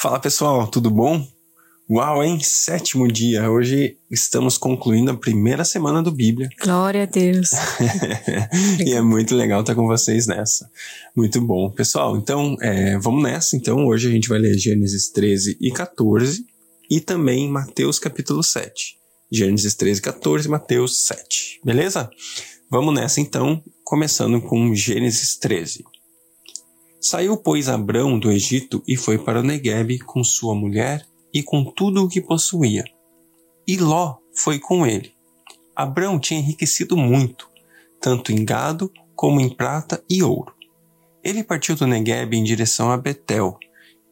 Fala pessoal, tudo bom? Uau, hein? Sétimo dia. Hoje estamos concluindo a primeira semana do Bíblia. Glória a Deus. e é muito legal estar com vocês nessa. Muito bom. Pessoal, então é, vamos nessa. Então, hoje a gente vai ler Gênesis 13 e 14 e também Mateus capítulo 7. Gênesis 13 e 14, Mateus 7. Beleza? Vamos nessa então, começando com Gênesis 13. Saiu, pois, Abrão do Egito e foi para o Negueb com sua mulher e com tudo o que possuía. E Ló foi com ele. Abrão tinha enriquecido muito, tanto em gado como em prata e ouro. Ele partiu do Negueb em direção a Betel,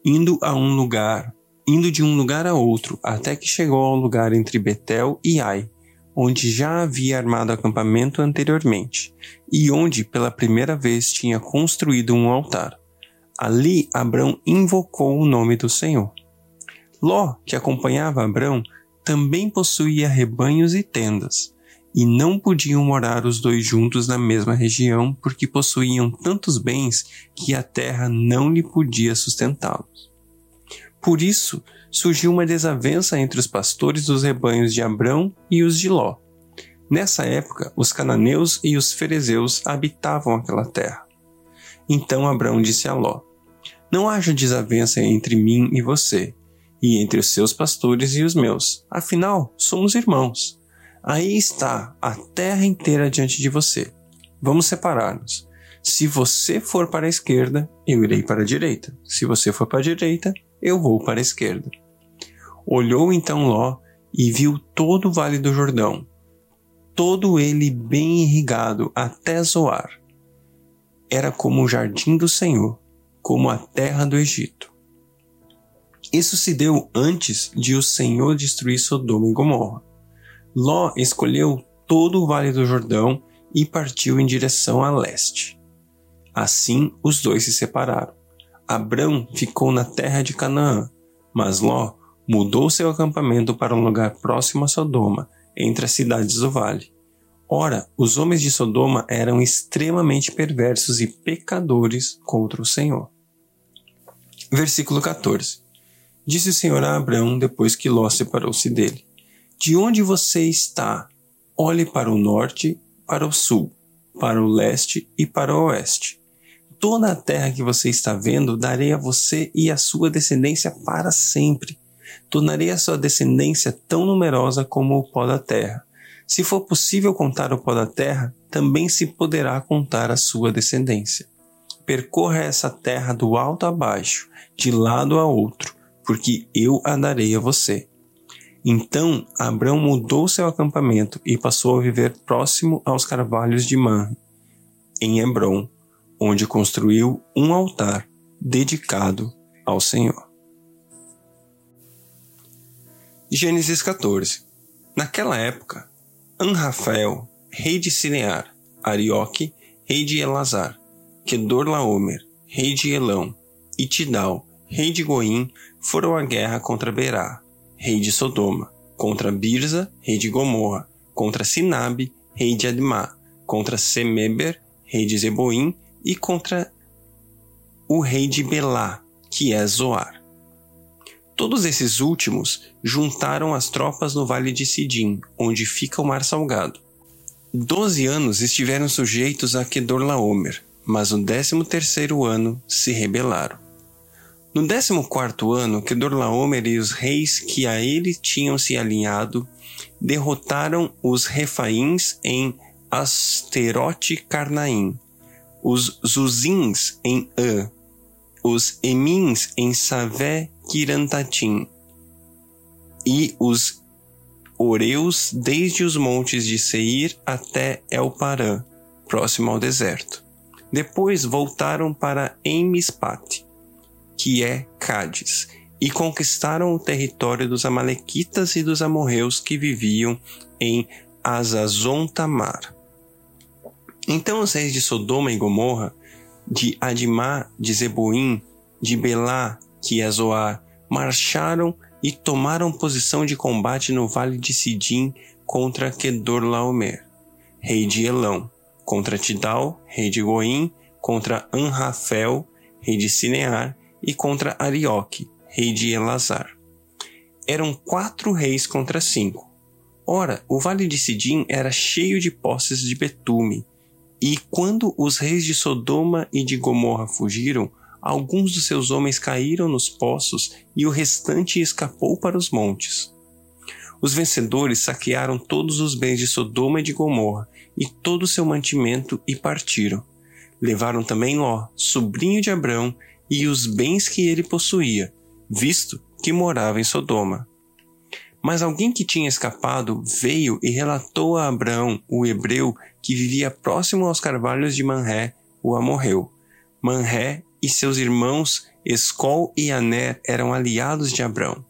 indo a um lugar, indo de um lugar a outro, até que chegou ao lugar entre Betel e Ai, onde já havia armado acampamento anteriormente, e onde pela primeira vez tinha construído um altar. Ali Abrão invocou o nome do Senhor. Ló, que acompanhava Abrão, também possuía rebanhos e tendas, e não podiam morar os dois juntos na mesma região porque possuíam tantos bens que a terra não lhe podia sustentá-los. Por isso, surgiu uma desavença entre os pastores dos rebanhos de Abrão e os de Ló. Nessa época, os cananeus e os ferezeus habitavam aquela terra. Então Abrão disse a Ló: não haja desavença entre mim e você, e entre os seus pastores e os meus. Afinal, somos irmãos. Aí está a terra inteira diante de você. Vamos separar-nos. Se você for para a esquerda, eu irei para a direita. Se você for para a direita, eu vou para a esquerda. Olhou então Ló e viu todo o vale do Jordão, todo ele bem irrigado até Zoar. Era como o jardim do Senhor, como a terra do Egito. Isso se deu antes de o Senhor destruir Sodoma e Gomorra. Ló escolheu todo o vale do Jordão e partiu em direção a leste. Assim os dois se separaram. Abrão ficou na terra de Canaã, mas Ló mudou seu acampamento para um lugar próximo a Sodoma, entre as cidades do vale. Ora, os homens de Sodoma eram extremamente perversos e pecadores contra o Senhor. Versículo 14. Disse o Senhor a Abraão depois que Ló separou-se dele: De onde você está? Olhe para o norte, para o sul, para o leste e para o oeste. Toda a terra que você está vendo darei a você e a sua descendência para sempre. Tornarei a sua descendência tão numerosa como o pó da terra se for possível contar o pó da terra, também se poderá contar a sua descendência. Percorra essa terra do alto a baixo, de lado a outro, porque eu a darei a você. Então Abrão mudou seu acampamento e passou a viver próximo aos carvalhos de Manre, em Hebron, onde construiu um altar dedicado ao Senhor. Gênesis 14 Naquela época, Anrafael, rei de Sinear, Arioque, rei de Elazar, Kedorlaomer, rei de Elão, e Tidal, rei de Goim, foram à guerra contra Berá, rei de Sodoma, contra Birza, rei de Gomorra, contra Sinabe, rei de Admá, contra Semeber, rei de Zeboim, e contra o rei de Belá, que é Zoar. Todos esses últimos juntaram as tropas no Vale de Sidim, onde fica o Mar Salgado. Doze anos estiveram sujeitos a Kedorlaomer, mas no décimo terceiro ano se rebelaram. No décimo quarto ano, Kedorlaomer e os reis que a ele tinham se alinhado derrotaram os Refaíns em Asterote Carnaim, os Zuzins em An, os Emins em Savé Kirantatim, e os Oreus desde os montes de Seir até Elparã, próximo ao deserto. Depois voltaram para Enmispat, que é Cádiz, e conquistaram o território dos Amalequitas e dos amorreus que viviam em Azazon Tamar. Então os reis de Sodoma e Gomorra, de Adimá, de Zeboim, de Belá que é Zoar, marcharam e tomaram posição de combate no vale de Sidim contra Kedorlaomer, rei de Elão, contra Tidal, rei de Goim, contra Anrafel, rei de Sinear, e contra Arioque, rei de Elazar. Eram quatro reis contra cinco. Ora, o vale de Sidim era cheio de posses de betume, e quando os reis de Sodoma e de Gomorra fugiram, alguns dos seus homens caíram nos poços e o restante escapou para os montes. Os vencedores saquearam todos os bens de Sodoma e de Gomorra e todo o seu mantimento e partiram. Levaram também Ló, sobrinho de Abrão, e os bens que ele possuía, visto que morava em Sodoma. Mas alguém que tinha escapado veio e relatou a Abraão, o hebreu, que vivia próximo aos carvalhos de Manré, o amorreu. Manré e seus irmãos Escol e Aner eram aliados de Abraão.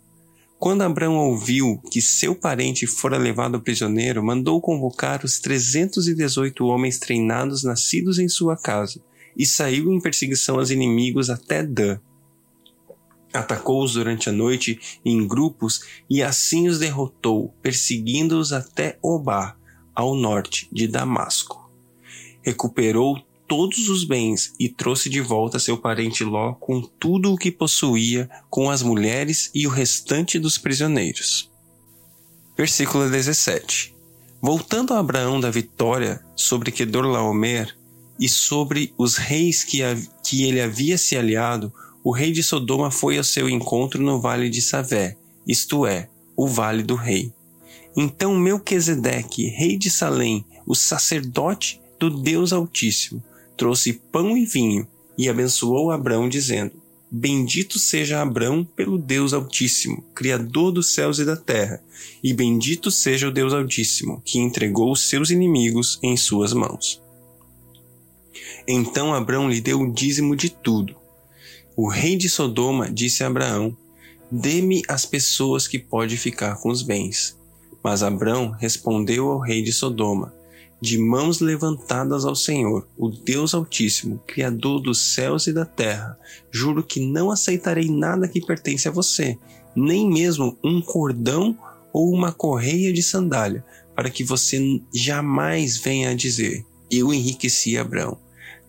Quando Abraão ouviu que seu parente fora levado prisioneiro, mandou convocar os trezentos e dezoito homens treinados nascidos em sua casa, e saiu em perseguição aos inimigos até Dan. Atacou-os durante a noite em grupos e assim os derrotou, perseguindo-os até Obá, ao norte de Damasco. Recuperou todos os bens e trouxe de volta seu parente Ló com tudo o que possuía, com as mulheres e o restante dos prisioneiros. Versículo 17. Voltando a Abraão da vitória sobre Kedorlaomer e sobre os reis que, que ele havia se aliado, o rei de Sodoma foi ao seu encontro no vale de Savé, isto é, o vale do rei. Então Melquisedeque, rei de Salém, o sacerdote do Deus Altíssimo, trouxe pão e vinho e abençoou Abrão, dizendo: Bendito seja Abrão pelo Deus Altíssimo, Criador dos céus e da terra, e bendito seja o Deus Altíssimo, que entregou os seus inimigos em suas mãos. Então Abrão lhe deu o dízimo de tudo. O rei de Sodoma disse a Abraão: Dê-me as pessoas que pode ficar com os bens. Mas Abrão respondeu ao rei de Sodoma: de mãos levantadas ao Senhor, o Deus Altíssimo, Criador dos céus e da terra, juro que não aceitarei nada que pertence a você, nem mesmo um cordão ou uma correia de sandália, para que você jamais venha a dizer: Eu enriqueci Abraão.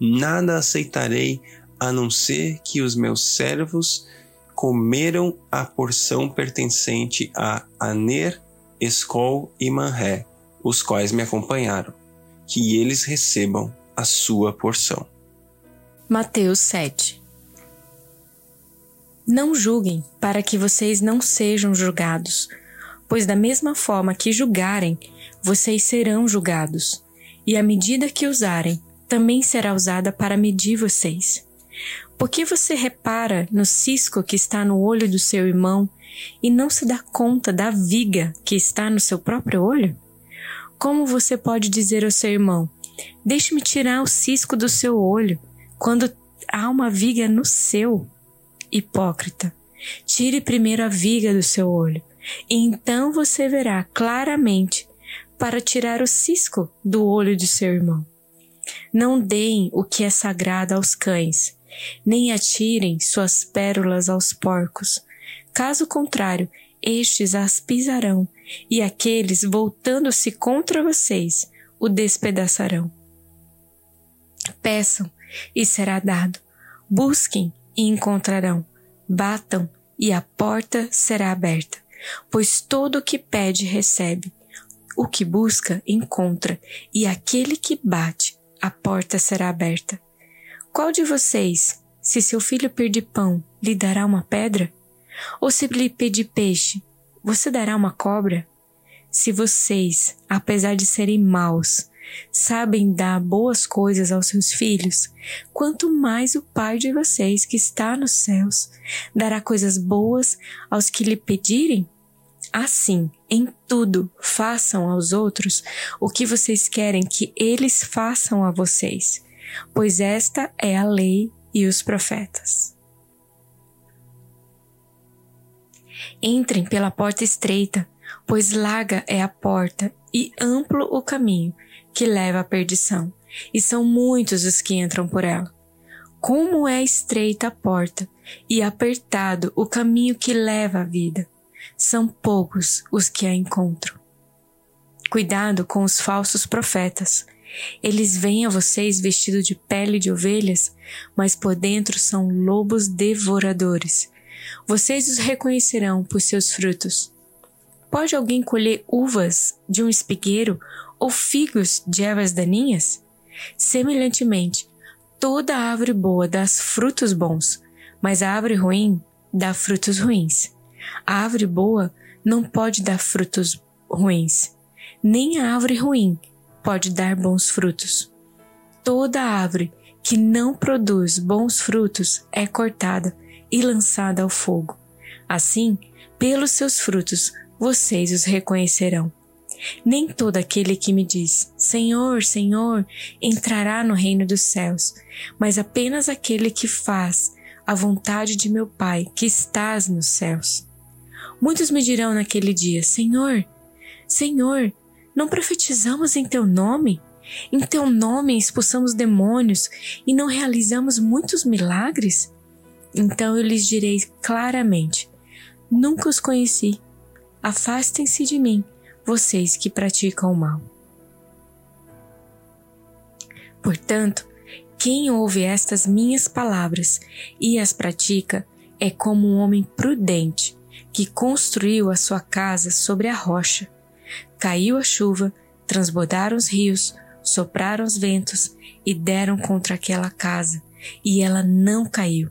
Nada aceitarei a não ser que os meus servos comeram a porção pertencente a Aner, Escol e Manré, os quais me acompanharam que eles recebam a sua porção. Mateus 7 Não julguem, para que vocês não sejam julgados, pois da mesma forma que julgarem, vocês serão julgados, e a medida que usarem também será usada para medir vocês. Por que você repara no cisco que está no olho do seu irmão e não se dá conta da viga que está no seu próprio olho? Como você pode dizer ao seu irmão: Deixe-me tirar o cisco do seu olho, quando há uma viga no seu? Hipócrita, tire primeiro a viga do seu olho, e então você verá claramente para tirar o cisco do olho de seu irmão. Não deem o que é sagrado aos cães, nem atirem suas pérolas aos porcos. Caso contrário, estes as pisarão, e aqueles, voltando-se contra vocês, o despedaçarão. Peçam, e será dado. Busquem, e encontrarão. Batam, e a porta será aberta. Pois todo o que pede, recebe. O que busca, encontra, e aquele que bate, a porta será aberta. Qual de vocês, se seu filho pedir pão, lhe dará uma pedra? Ou se lhe pedir peixe, você dará uma cobra? Se vocês, apesar de serem maus, sabem dar boas coisas aos seus filhos, quanto mais o Pai de vocês que está nos céus dará coisas boas aos que lhe pedirem? Assim, em tudo, façam aos outros o que vocês querem que eles façam a vocês, pois esta é a lei e os profetas. Entrem pela porta estreita, pois larga é a porta e amplo o caminho que leva à perdição, e são muitos os que entram por ela. Como é estreita a porta e apertado o caminho que leva à vida, são poucos os que a encontram. Cuidado com os falsos profetas. Eles vêm a vocês vestidos de pele de ovelhas, mas por dentro são lobos devoradores Vocês os reconhecerão por seus frutos. Pode alguém colher uvas de um espigueiro ou figos de ervas daninhas? Semelhantemente, toda árvore boa dá frutos bons, mas a árvore ruim dá frutos ruins. A árvore boa não pode dar frutos ruins, nem a árvore ruim pode dar bons frutos. Toda árvore que não produz bons frutos é cortada e lançada ao fogo. Assim, pelos seus frutos vocês os reconhecerão. Nem todo aquele que me diz Senhor, Senhor entrará no reino dos céus, mas apenas aquele que faz a vontade de meu Pai que estás nos céus. Muitos me dirão naquele dia: Senhor, Senhor, não profetizamos em teu nome? Em teu nome expulsamos demônios e não realizamos muitos milagres? Então eu lhes direi claramente: Nunca os conheci. Afastem-se de mim, vocês que praticam o mal. Portanto, quem ouve estas minhas palavras e as pratica é como um homem prudente que construiu a sua casa sobre a rocha. Caiu a chuva, transbordaram os rios, sopraram os ventos e deram contra aquela casa, e ela não caiu,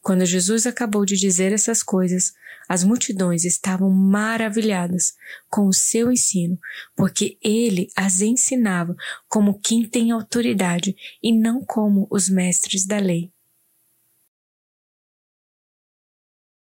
Quando Jesus acabou de dizer essas coisas, as multidões estavam maravilhadas com o seu ensino, porque ele as ensinava como quem tem autoridade e não como os mestres da lei.